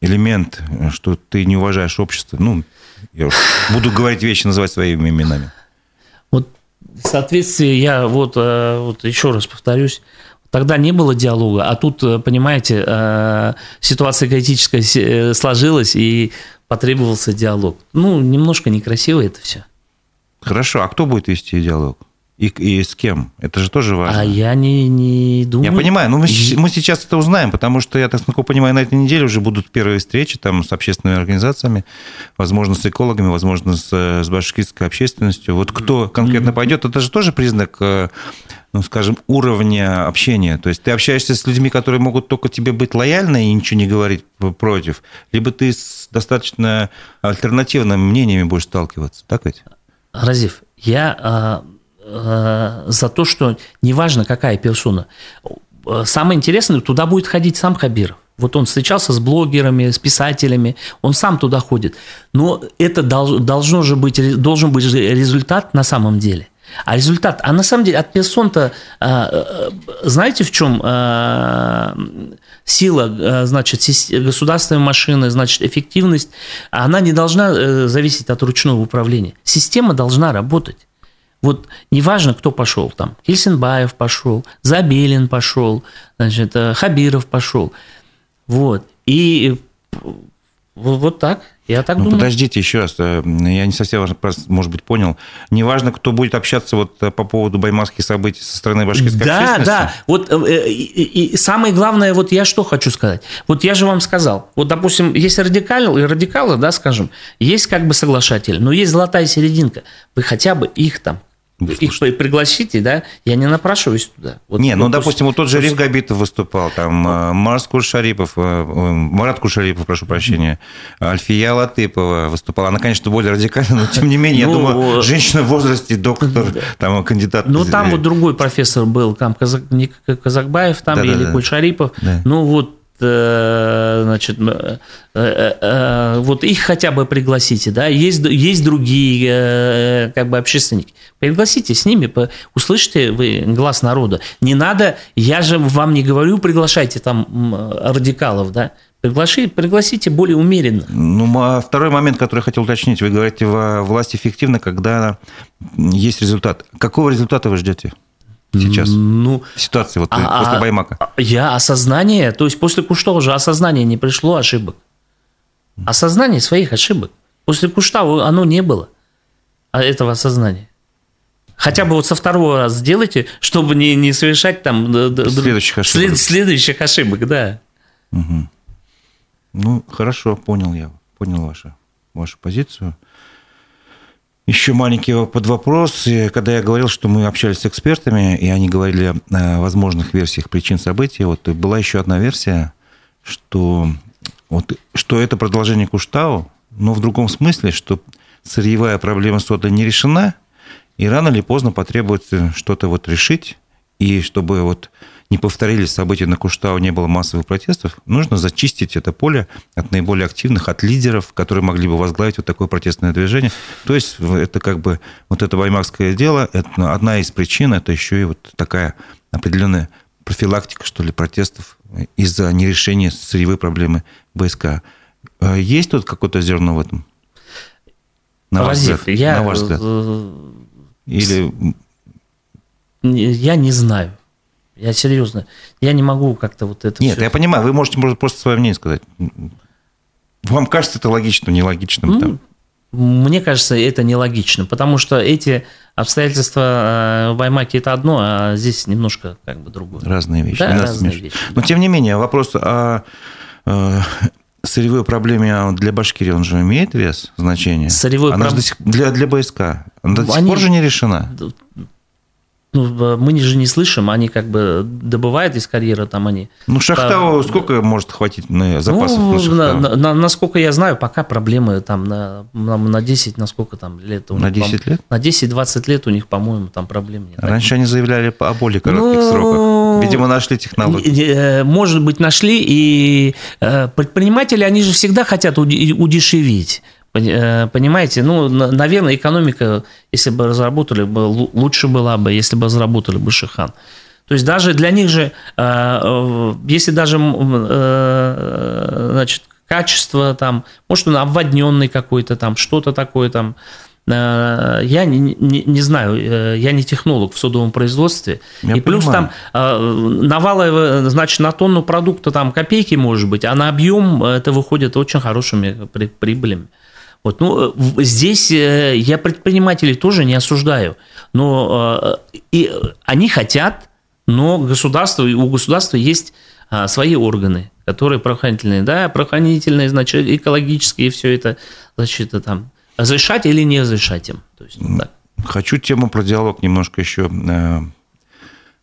S1: элемент, что ты не уважаешь общество. Ну, я буду говорить вещи, называть своими именами.
S2: Вот в соответствии, я вот, э, вот еще раз повторюсь, Тогда не было диалога, а тут, э, понимаете, э, ситуация критическая э, сложилась, и потребовался диалог. Ну, немножко некрасиво это все.
S1: Хорошо, а кто будет вести диалог? И, и с кем? Это же тоже важно.
S2: А я не, не думаю.
S1: Я понимаю, но мы, мы сейчас это узнаем, потому что, я так понимаю, на этой неделе уже будут первые встречи там, с общественными организациями, возможно, с экологами, возможно, с, с башкирской общественностью. Вот кто конкретно пойдет, это же тоже признак ну, скажем, уровня общения. То есть ты общаешься с людьми, которые могут только тебе быть лояльны и ничего не говорить против, либо ты с достаточно альтернативными мнениями будешь сталкиваться. Так ведь?
S2: Разив, я а, за то, что неважно, какая персона, самое интересное, туда будет ходить сам Хабиров. Вот он встречался с блогерами, с писателями, он сам туда ходит. Но это должно же быть, должен быть результат на самом деле. А результат, а на самом деле от персон-то, э, знаете, в чем сила, значит, государственной машины, значит, эффективность, она не должна э, зависеть от ручного управления. Система должна работать. Вот неважно, кто пошел там, Хельсинбаев пошел, Забелин пошел, значит, э, Хабиров пошел. Вот. И вот так. Я так ну, думаю.
S1: Подождите еще раз, э, я не совсем, может быть, понял. Неважно, кто будет общаться вот э, по поводу баймакских событий со стороны башкирской
S2: да, общественности. Да, да. Вот э, и, и самое главное, вот я что хочу сказать. Вот я же вам сказал, вот, допустим, есть радикалы, и радикалы, да, скажем, есть как бы соглашатели, но есть золотая серединка. Вы хотя бы их там их пригласите, да, я не напрашиваюсь туда.
S1: Вот, не, ну, допустим, вот тот же Риф Габитов выступал, там, вот. Марс Куршарипов, Марат Куршарипов, прошу прощения, Альфия Латыпова выступала. Она, конечно, более радикальна, но, тем не менее, я ну, думаю, женщина в возрасте, доктор, там, кандидат.
S2: Ну, там вот другой профессор был, там, Казакбаев, там, да, или да, Кульшарипов. Да. Ну, вот Э, значит, э, э, вот их хотя бы пригласите, да, есть, есть другие как бы общественники, пригласите с ними, услышите вы глаз народа. Не надо, я же вам не говорю, приглашайте там радикалов, да, Приглаши, пригласите более умеренно.
S1: Ну, а второй момент, который я хотел уточнить. Вы говорите, власть эффективна, когда есть результат. Какого результата вы ждете? Сейчас? Ну, ситуации вот а, после Баймака.
S2: А, я осознание, то есть после Кушта уже осознание не пришло ошибок. Осознание своих ошибок. После Кушта оно не было, а этого осознания. Хотя бы вот со второго раза сделайте, чтобы не, не совершать там
S1: следующих ошибок. След,
S2: следующих ошибок, да.
S1: Угу. Ну, хорошо, понял я, понял вашу, вашу позицию. Еще маленький под вопрос. Когда я говорил, что мы общались с экспертами, и они говорили о возможных версиях причин событий, вот была еще одна версия, что, вот, что это продолжение Куштау, но в другом смысле, что сырьевая проблема сода не решена, и рано или поздно потребуется что-то вот решить, и чтобы вот не повторились события на Куштау, не было массовых протестов, нужно зачистить это поле от наиболее активных, от лидеров, которые могли бы возглавить вот такое протестное движение. То есть это как бы вот это баймакское дело, это одна из причин, это еще и вот такая определенная профилактика, что ли, протестов из-за нерешения сырьевой проблемы БСК. А есть тут какое-то зерно в этом?
S2: На ваш взгляд? Я...
S1: На ваш взгляд? Или...
S2: Я не знаю. Я серьезно. Я не могу как-то вот это...
S1: Нет, я понимаю, вы можете может, просто свое мнение сказать. Вам кажется это логичным, нелогичным? Ну?
S2: Мне кажется, это нелогично, потому что эти обстоятельства э, в Баймаке это одно, а здесь немножко как бы другое.
S1: Разные вещи.
S2: Да, разные вещи.
S1: Но тем не менее, вопрос о э, сырьевой проблеме для Башкирии, он же имеет вес, значение?
S2: Сырьевой
S1: Она проб... же для, для БСК. Она до сих Они... пор же не решена.
S2: Ну, мы же не слышим, они как бы добывают из карьера, там они...
S1: Ну, Шахтау, по... сколько может хватить на запасов ну,
S2: на, на, на, Насколько я знаю, пока проблемы там на, на, на 10, на сколько там лет?
S1: У на них, 10 лет?
S2: На 10-20 лет у них, по-моему, там проблем нет.
S1: Раньше они заявляли о более коротких ну, сроках. Видимо, нашли технологии.
S2: Э, может быть, нашли, и э, предприниматели, они же всегда хотят удешевить. Э, понимаете, ну, наверное, экономика, если бы разработали, лучше была бы, если бы разработали бы Шихан. То есть даже для них же, э, э, если даже, значит, качество там, может, он обводненный какой-то там, что-то такое там, я не, не, не знаю, я не технолог в содовом производстве. Я и плюс понимаю. там наваловая, значит, на тонну продукта там копейки может быть, а на объем это выходит очень хорошими прибылями. Вот, ну, здесь э, я предпринимателей тоже не осуждаю, но э, и они хотят, но государство, у государства есть а, свои органы, которые правоохранительные, да, правоохранительные, значит, экологические, все это, значит, там, разрешать или не разрешать им. То есть,
S1: да. Хочу тему про диалог немножко еще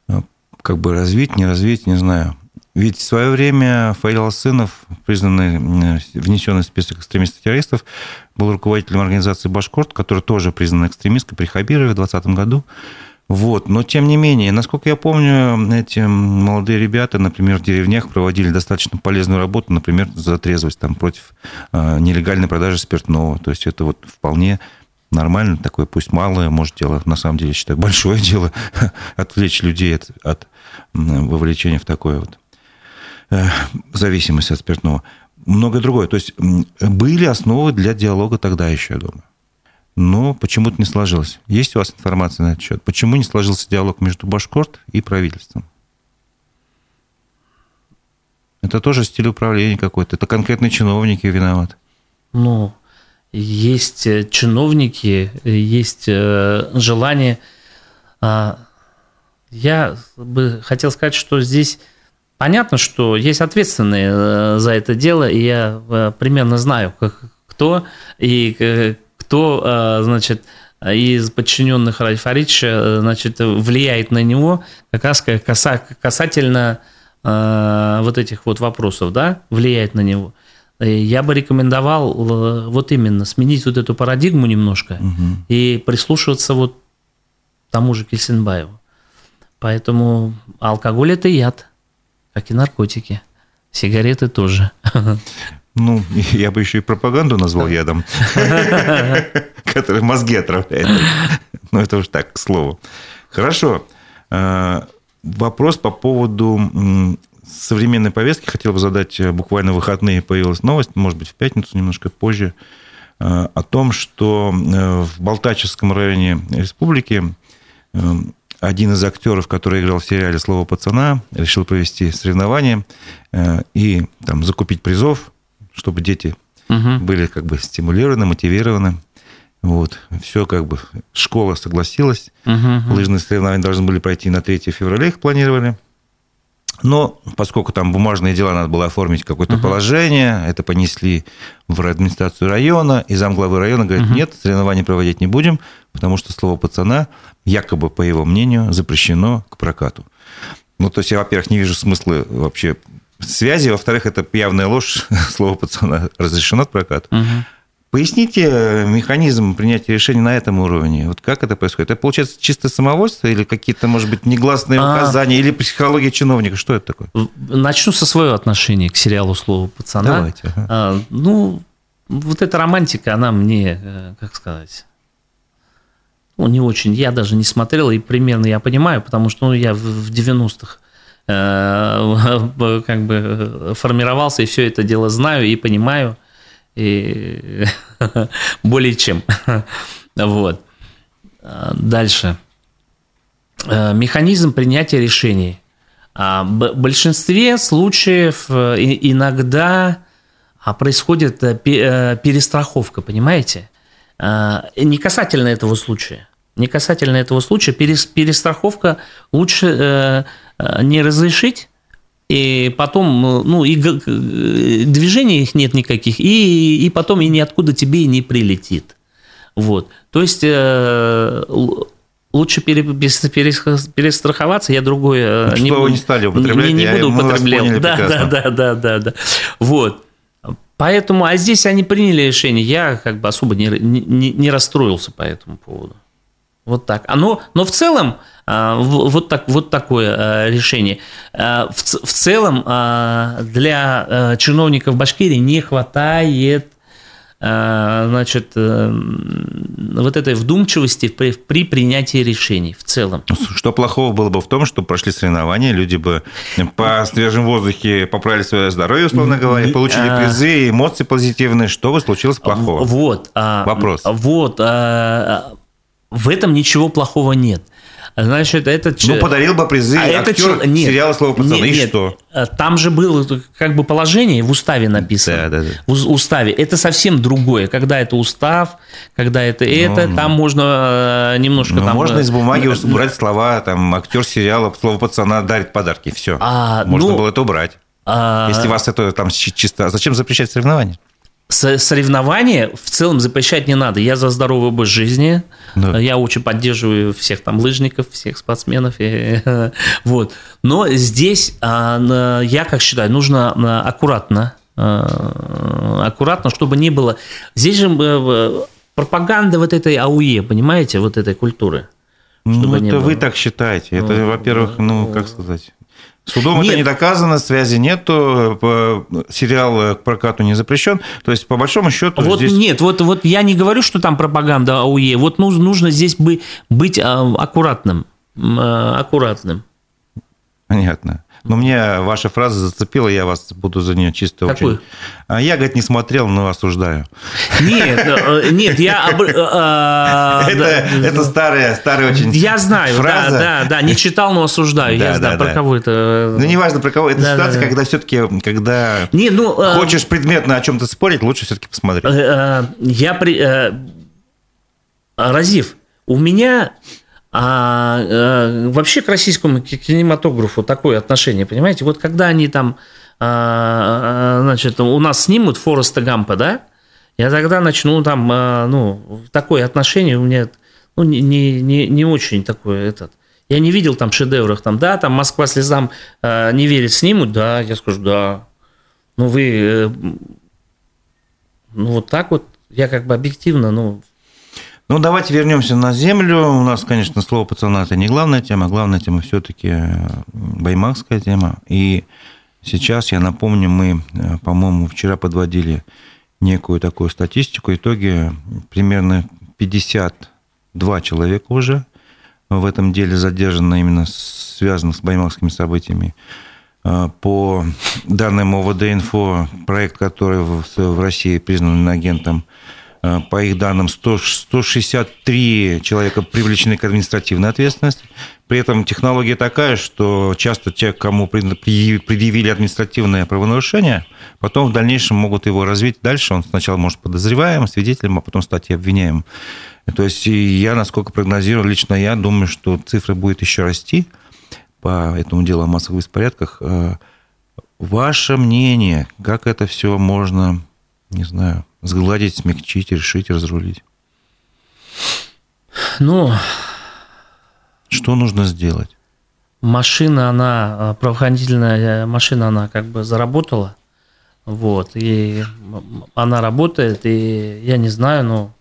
S1: э, как бы развить, не развить, не знаю. Ведь в свое время Фаил Алсынов, признанный, внесенный в список экстремистов-террористов, был руководителем организации «Башкорт», которая тоже признана экстремистской при Хабирове в 2020 году. Вот. Но, тем не менее, насколько я помню, эти молодые ребята, например, в деревнях проводили достаточно полезную работу, например, за трезвость там, против э, нелегальной продажи спиртного. То есть это вот вполне нормально, такое, пусть малое, может, дело, на самом деле, считаю, большое дело, отвлечь людей от, от вовлечения в такое вот Э, зависимость от спиртного. Многое другое. То есть были основы для диалога тогда еще, я думаю. Но почему-то не сложилось. Есть у вас информация на этот счет? Почему не сложился диалог между Башкорт и правительством? Это тоже стиль управления какой-то. Это конкретные чиновники виноваты.
S2: Ну, есть э, чиновники, есть э, желание. А, я бы хотел сказать, что здесь Понятно, что есть ответственные э, за это дело, и я э, примерно знаю, кто и э, кто, значит, из подчиненных Ради Фаридовича, значит, влияет на него как раз касательно вот этих вот вопросов, да, влияет на него. Я бы рекомендовал вот именно сменить вот эту парадигму немножко угу. и прислушиваться вот тому же Кельсенбаеву. Поэтому алкоголь – это яд – как и наркотики. Сигареты тоже.
S1: Ну, я бы еще и пропаганду назвал ядом, который мозги отравляет. Ну, это уж так, к слову. Хорошо. А, вопрос по поводу современной повестки. Хотел бы задать, э, буквально в выходные появилась новость, может быть, в пятницу, немножко позже, э, о том, что э, в Балтачевском районе республики один из актеров, который играл в сериале «Слово пацана», решил провести соревнования э, и там, закупить призов, чтобы дети угу. были как бы стимулированы, мотивированы. Вот. Все как бы школа согласилась. Угу. Лыжные соревнования должны были пройти на 3 февраля, их планировали. Но поскольку там бумажные дела надо было оформить какое-то угу. положение, это понесли в администрацию района, и замглавы района говорит, угу. нет, соревнований проводить не будем, потому что слово пацана якобы, по его мнению, запрещено к прокату. Ну, то есть я, во-первых, не вижу смысла вообще связи, во-вторых, это явная ложь, слово пацана разрешено к прокату. Угу. Поясните механизм принятия решений на этом уровне. Вот как это происходит? Это получается чисто самовольство или какие-то, может быть, негласные а. указания, а... или психология чиновника? Что это такое?
S2: Начну со своего отношения к сериалу «Слово пацана».
S1: Давайте. Ага.
S2: А, ну, вот эта романтика, она мне, э, как сказать, ну, не очень. Я даже не смотрел, и примерно я понимаю, потому что ну, я в 90-х э, как бы формировался, и все это дело знаю и понимаю, и более чем. Вот. Дальше. Э, механизм принятия решений. А, в большинстве случаев э, иногда а, происходит перестраховка, понимаете? Не касательно этого случая. Не касательно этого случая, перестраховка лучше э, э, не разрешить, и потом, ну, и э, движений их нет никаких, и, и потом и ниоткуда тебе и не прилетит. Вот. То есть лучше перестраховаться, я другое
S1: ну, не, не стали употреблять,
S2: не, не буду употреблять. Да, да, да, да, да, да. Вот. Поэтому, а здесь они приняли решение, я как бы особо не, не, не расстроился по этому поводу. Вот так. Оно, но в целом а, вот, так, вот такое а, решение. А, в, в целом для чиновников Башкирии не хватает значит, э, вот этой вдумчивости при, при принятии решений в целом.
S1: Что плохого было бы в том, что прошли соревнования, люди бы по свежем воздухе поправили свое здоровье, условно говоря, получили призы, эмоции позитивные. Что бы случилось плохого?
S2: Вот.
S1: Вопрос.
S2: Вот. В этом ничего плохого нет. Значит, этот
S1: Ну, подарил бы призы а актер это... нет, сериала «Слово пацана», нет, и нет. что?
S2: Э, там же было как бы положение в уставе написано. Да, да, да. В уставе. Это совсем другое. Когда это устав, когда это ну, это, ну, там можно э, немножко... Ну, там,
S1: можно э, из бумаги убрать слова, там, актер сериала «Слово пацана» дарит подарки, все. А, можно ну, было это убрать. А... Если вас это там чисто... Зачем запрещать соревнования?
S2: Соревнования в целом запрещать не надо. Я за здоровый образ жизни. Да. Я очень поддерживаю всех там лыжников, всех спортсменов. И, вот. Но здесь а, я как считаю, нужно а, аккуратно, а, аккуратно, чтобы не было. Здесь же э, пропаганда вот этой АУЕ, понимаете, вот этой культуры.
S1: Ну, это вы так считаете. Это, ну, во-первых, ну, как сказать. Судом Нет. это не доказано, связи нету, сериал к прокату не запрещен. То есть, по большому счету,
S2: вот
S1: здесь...
S2: Нет, вот, вот я не говорю, что там пропаганда АУЕ. Вот нужно здесь быть а, аккуратным. А, аккуратным.
S1: Понятно. Но мне ваша фраза зацепила, я вас буду за нее чисто
S2: Какую?
S1: очень... А я, говорит, не смотрел, но осуждаю.
S2: Нет, э, нет, я...
S1: Э, э, это старая, старая очень
S2: Я знаю, да, да, да, не читал, но осуждаю. Я знаю, про кого это...
S1: Ну, неважно, про кого. Это ситуация, когда все-таки, когда ну, хочешь предметно о чем-то спорить, лучше все-таки посмотреть.
S2: Я. Разив, у меня а э, вообще к российскому кинематографу такое отношение, понимаете? Вот когда они там, э, значит, у нас снимут Фореста Гампа, да, я тогда начну там, э, ну, такое отношение у меня, ну, не, не, не очень такое этот. Я не видел там шедевров, там, да, там Москва слезам э, не верит, снимут, да, я скажу, да. Ну, вы, э, ну, вот так вот, я как бы объективно, ну,
S1: ну, давайте вернемся на землю. У нас, конечно, слово пацана это не главная тема. Главная тема все-таки э, баймакская тема. И сейчас, я напомню, мы, э, по-моему, вчера подводили некую такую статистику. В итоге примерно 52 человека уже в этом деле задержано именно связано с баймакскими событиями. Э, по данным ОВД-инфо, проект, который в России признан агентом по их данным, 100, 163 человека привлечены к административной ответственности. При этом технология такая, что часто те, кому предъявили административное правонарушение, потом в дальнейшем могут его развить дальше. Он сначала может подозреваем, свидетелем, а потом стать и обвиняемым. То есть я, насколько прогнозирую, лично я думаю, что цифры будет еще расти по этому делу о массовых беспорядках. Э, ваше мнение, как это все можно, не знаю, сгладить, смягчить, решить, разрулить?
S2: Ну...
S1: Что нужно сделать?
S2: Машина, она, правоохранительная машина, она как бы заработала. Вот, и она работает, и я не знаю, но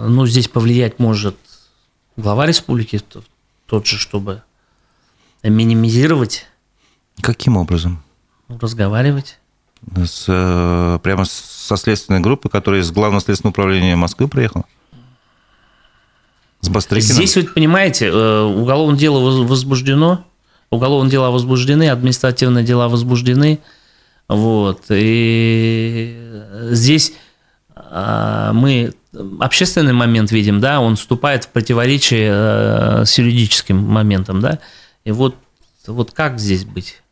S2: ну, здесь повлиять может глава республики, тот же, чтобы минимизировать.
S1: Каким образом?
S2: Разговаривать
S1: с, э, прямо со следственной группы, которая из Главного следственного управления Москвы приехала?
S2: С Бастрыкиным? Здесь, вот понимаете, э, уголовное дело возбуждено, уголовные дела возбуждены, административные дела возбуждены. Вот. И здесь а, мы общественный момент видим, да, он вступает в противоречие э, с юридическим моментом, да. И вот, вот как здесь быть?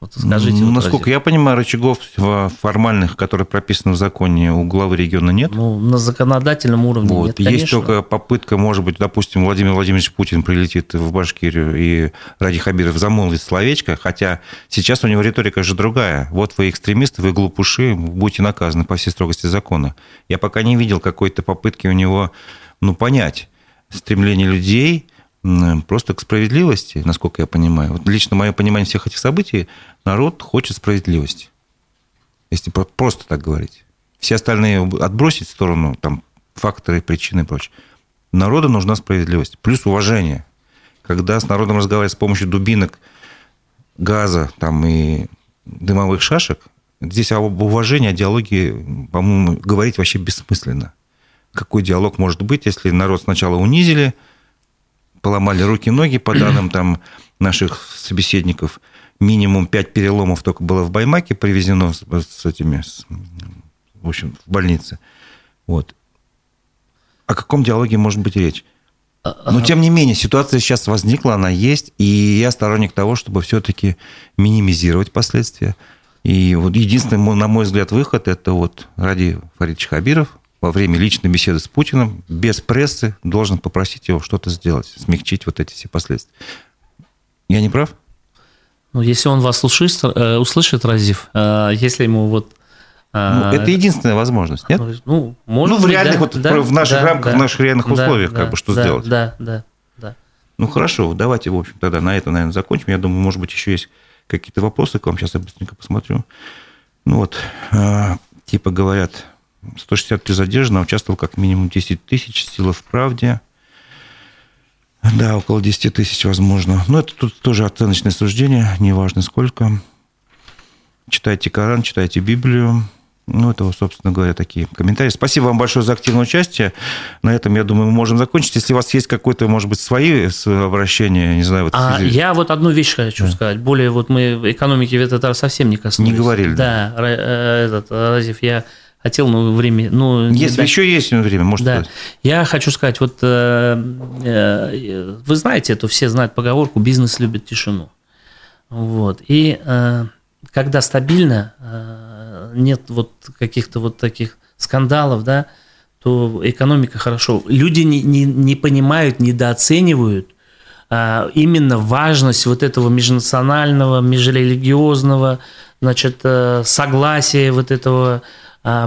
S2: Вот скажите.
S1: Ну,
S2: вот,
S1: насколько
S2: Разив.
S1: я понимаю, рычагов формальных, которые прописаны в законе, у главы региона нет.
S2: Ну, на законодательном уровне
S1: вот.
S2: нет,
S1: Есть
S2: конечно.
S1: только попытка, может быть, допустим, Владимир Владимирович Путин прилетит в Башкирию и Ради Хабиров замолвит словечко, хотя сейчас у него риторика же другая. Вот вы экстремисты, вы глупыши, будете наказаны по всей строгости закона. Я пока не видел какой-то попытки у него ну, понять стремление людей просто к справедливости, насколько я понимаю. Вот лично мое понимание всех этих событий, народ хочет справедливости. Если просто так говорить. Все остальные отбросить в сторону там, факторы, причины и прочее. Народу нужна справедливость. Плюс уважение. Когда с народом разговаривать с помощью дубинок, газа там, и дымовых шашек, здесь об уважении, о диалоге, по-моему, говорить вообще бессмысленно. Какой диалог может быть, если народ сначала унизили, поломали руки-ноги, по данным там, наших собеседников, минимум 5 переломов только было в Баймаке привезено с, с этими, с, в общем, в больнице. Вот. О каком диалоге может быть речь? Но, тем не менее, ситуация сейчас возникла, она есть, и я сторонник того, чтобы все-таки минимизировать последствия. И вот единственный, на мой взгляд, выход – это вот Ради Фаридович Хабиров во время личной беседы с Путиным, без прессы, должен попросить его что-то сделать, смягчить вот эти все последствия. Я не прав?
S2: Ну, если он вас услышит, услышит Разив, если ему вот
S1: ну, это единственная возможность, нет?
S2: Ну, может
S1: ну в
S2: быть,
S1: реальных,
S2: да,
S1: вот,
S2: да,
S1: в наших
S2: да,
S1: рамках,
S2: да,
S1: в наших реальных
S2: да,
S1: условиях,
S2: да,
S1: как бы, что
S2: да,
S1: сделать.
S2: Да, да, да.
S1: Ну, хорошо, давайте, в общем, тогда на этом, наверное, закончим. Я думаю, может быть, еще есть какие-то вопросы к вам. Сейчас я быстренько посмотрю. Ну, вот, типа говорят, 163 задержанного, участвовал как минимум 10 тысяч, сила в правде. Да, около 10 тысяч, возможно. Но это тут тоже оценочное суждение, неважно сколько. Читайте Коран, читайте Библию. Ну, это, собственно говоря, такие комментарии. Спасибо вам большое за активное участие. На этом, я думаю, мы можем закончить. Если у вас есть какое-то, может быть, свои обращения, не знаю, в этой
S2: а
S1: связи.
S2: Я вот одну вещь хочу да. сказать. Более вот мы экономики в этот раз совсем не коснулись.
S1: Не говорили.
S2: Да, этот, Разив, я хотел, но время... Ну,
S1: Если да. еще есть время, может
S2: Да. Сказать. Я хочу сказать, вот э, э, вы знаете эту, все знают поговорку «бизнес любит тишину». Вот. И э, когда стабильно, нет вот каких-то вот таких скандалов, да, то экономика хорошо. Люди не, не, не понимают, недооценивают именно важность вот этого межнационального, межрелигиозного, значит, согласия вот этого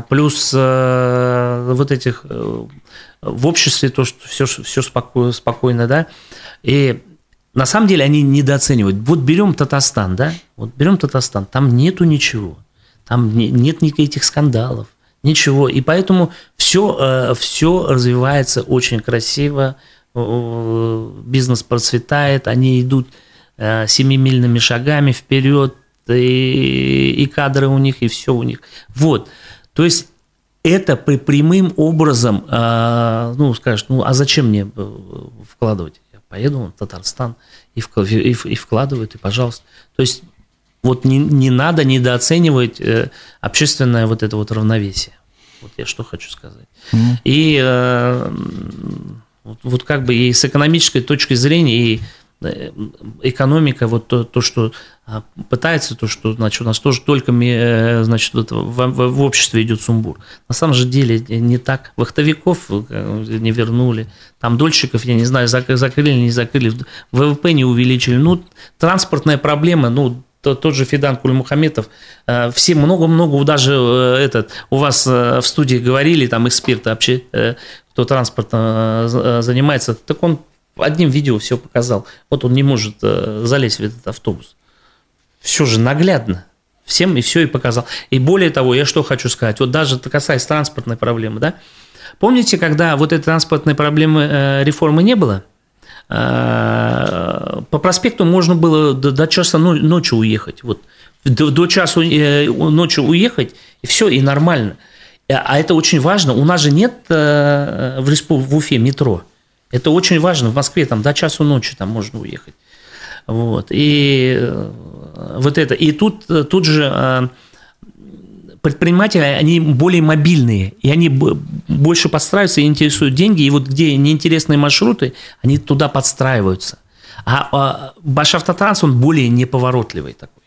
S2: плюс э, вот этих э, в обществе то, что все, все спокойно, спокойно, да, и на самом деле они недооценивают. Вот берем Татарстан, да, вот берем Татарстан, там нету ничего, там не, нет никаких скандалов, ничего, и поэтому все, все развивается очень красиво, бизнес процветает, они идут семимильными шагами вперед, и, и кадры у них, и все у них. Вот. То есть это прямым образом, ну, скажешь, ну, а зачем мне вкладывать? Я поеду в Татарстан и, и, и вкладывают, и пожалуйста. То есть вот не, не надо недооценивать общественное вот это вот равновесие. Вот я что хочу сказать. Mm. И вот, вот как бы и с экономической точки зрения, и экономика, вот то, то, что пытается, то, что значит, у нас тоже только значит, в, в, в обществе идет сумбур. На самом же деле не так. Вахтовиков не вернули, там дольщиков, я не знаю, закрыли не закрыли, ВВП не увеличили. Ну, транспортная проблема, ну, тот же Фидан Кульмухаметов, все много-много, даже этот, у вас в студии говорили, там эксперты вообще, кто транспортом занимается, так он одним видео все показал. Вот он не может залезть в этот автобус. Все же наглядно. Всем и все и показал. И более того, я что хочу сказать, вот даже касаясь транспортной проблемы, да, помните, когда вот этой транспортной проблемы э, реформы не было, э, по проспекту можно было до, до часа ночи уехать, вот, до, до часу э, ночи уехать, и все, и нормально. А это очень важно. У нас же нет в, Респу... в Уфе метро. Это очень важно. В Москве там до часу ночи там можно уехать. Вот. И вот это. И тут, тут же предприниматели, они более мобильные, и они больше подстраиваются и интересуют деньги, и вот где неинтересные маршруты, они туда подстраиваются. А Башавтотранс, он более неповоротливый такой.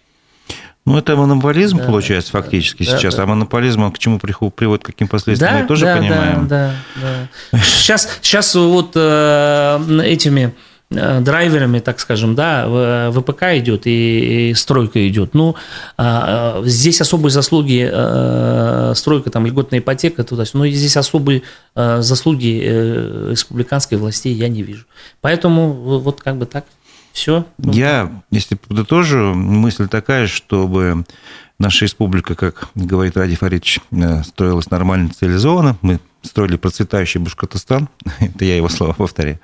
S1: Ну, это монополизм, да, получается, да, фактически да, сейчас. Да. А монополизм к чему приводит, к каким последствиям,
S2: да,
S1: мы тоже
S2: да,
S1: понимаем.
S2: Да, да, да. Сейчас, сейчас вот э, этими э, драйверами, так скажем, да, ВПК идет и, и стройка идет. Ну, а, а, здесь особые заслуги э, стройка, там, льготная ипотека, туда но здесь особые э, заслуги э, республиканской власти я не вижу. Поэтому вот как бы так. Все.
S1: Я, если подытожу, мысль такая, чтобы наша республика, как говорит Ради Фаридович, э, строилась нормально, цивилизованно. Мы строили процветающий Башкортостан, это я его слова повторяю.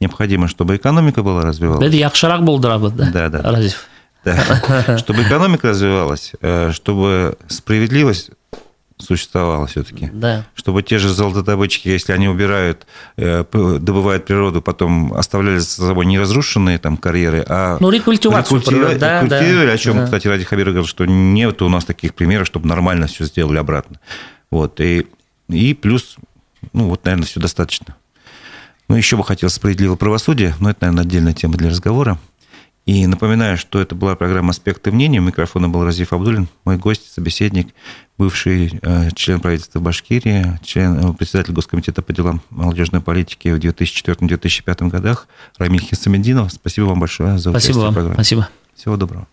S1: Необходимо, чтобы экономика была развивалась.
S2: Это Яхшарак был да?
S1: Да, да. Разив. Да. Чтобы экономика развивалась, э, чтобы справедливость существовало все-таки.
S2: Да.
S1: Чтобы те же золотодобытчики, если они убирают, э, добывают природу, потом оставляли за собой не разрушенные там карьеры, а
S2: ну, рекультивацию
S1: рекультивировали, да, рекультивировали да, о чем, да. кстати, Ради Хабиров говорил, что нет у нас таких примеров, чтобы нормально все сделали обратно. Вот. И, и плюс, ну вот, наверное, все достаточно. Ну, еще бы хотелось справедливого правосудия, но это, наверное, отдельная тема для разговора. И напоминаю, что это была программа «Аспекты мнения». У микрофона был Разиф Абдулин, мой гость, собеседник, бывший э, член правительства Башкирии, член, э, председатель Госкомитета по делам молодежной политики в 2004-2005 годах Рамиль Хисамединов. Спасибо вам большое за
S2: участие Спасибо
S1: в программе.
S2: Спасибо.
S1: Всего доброго.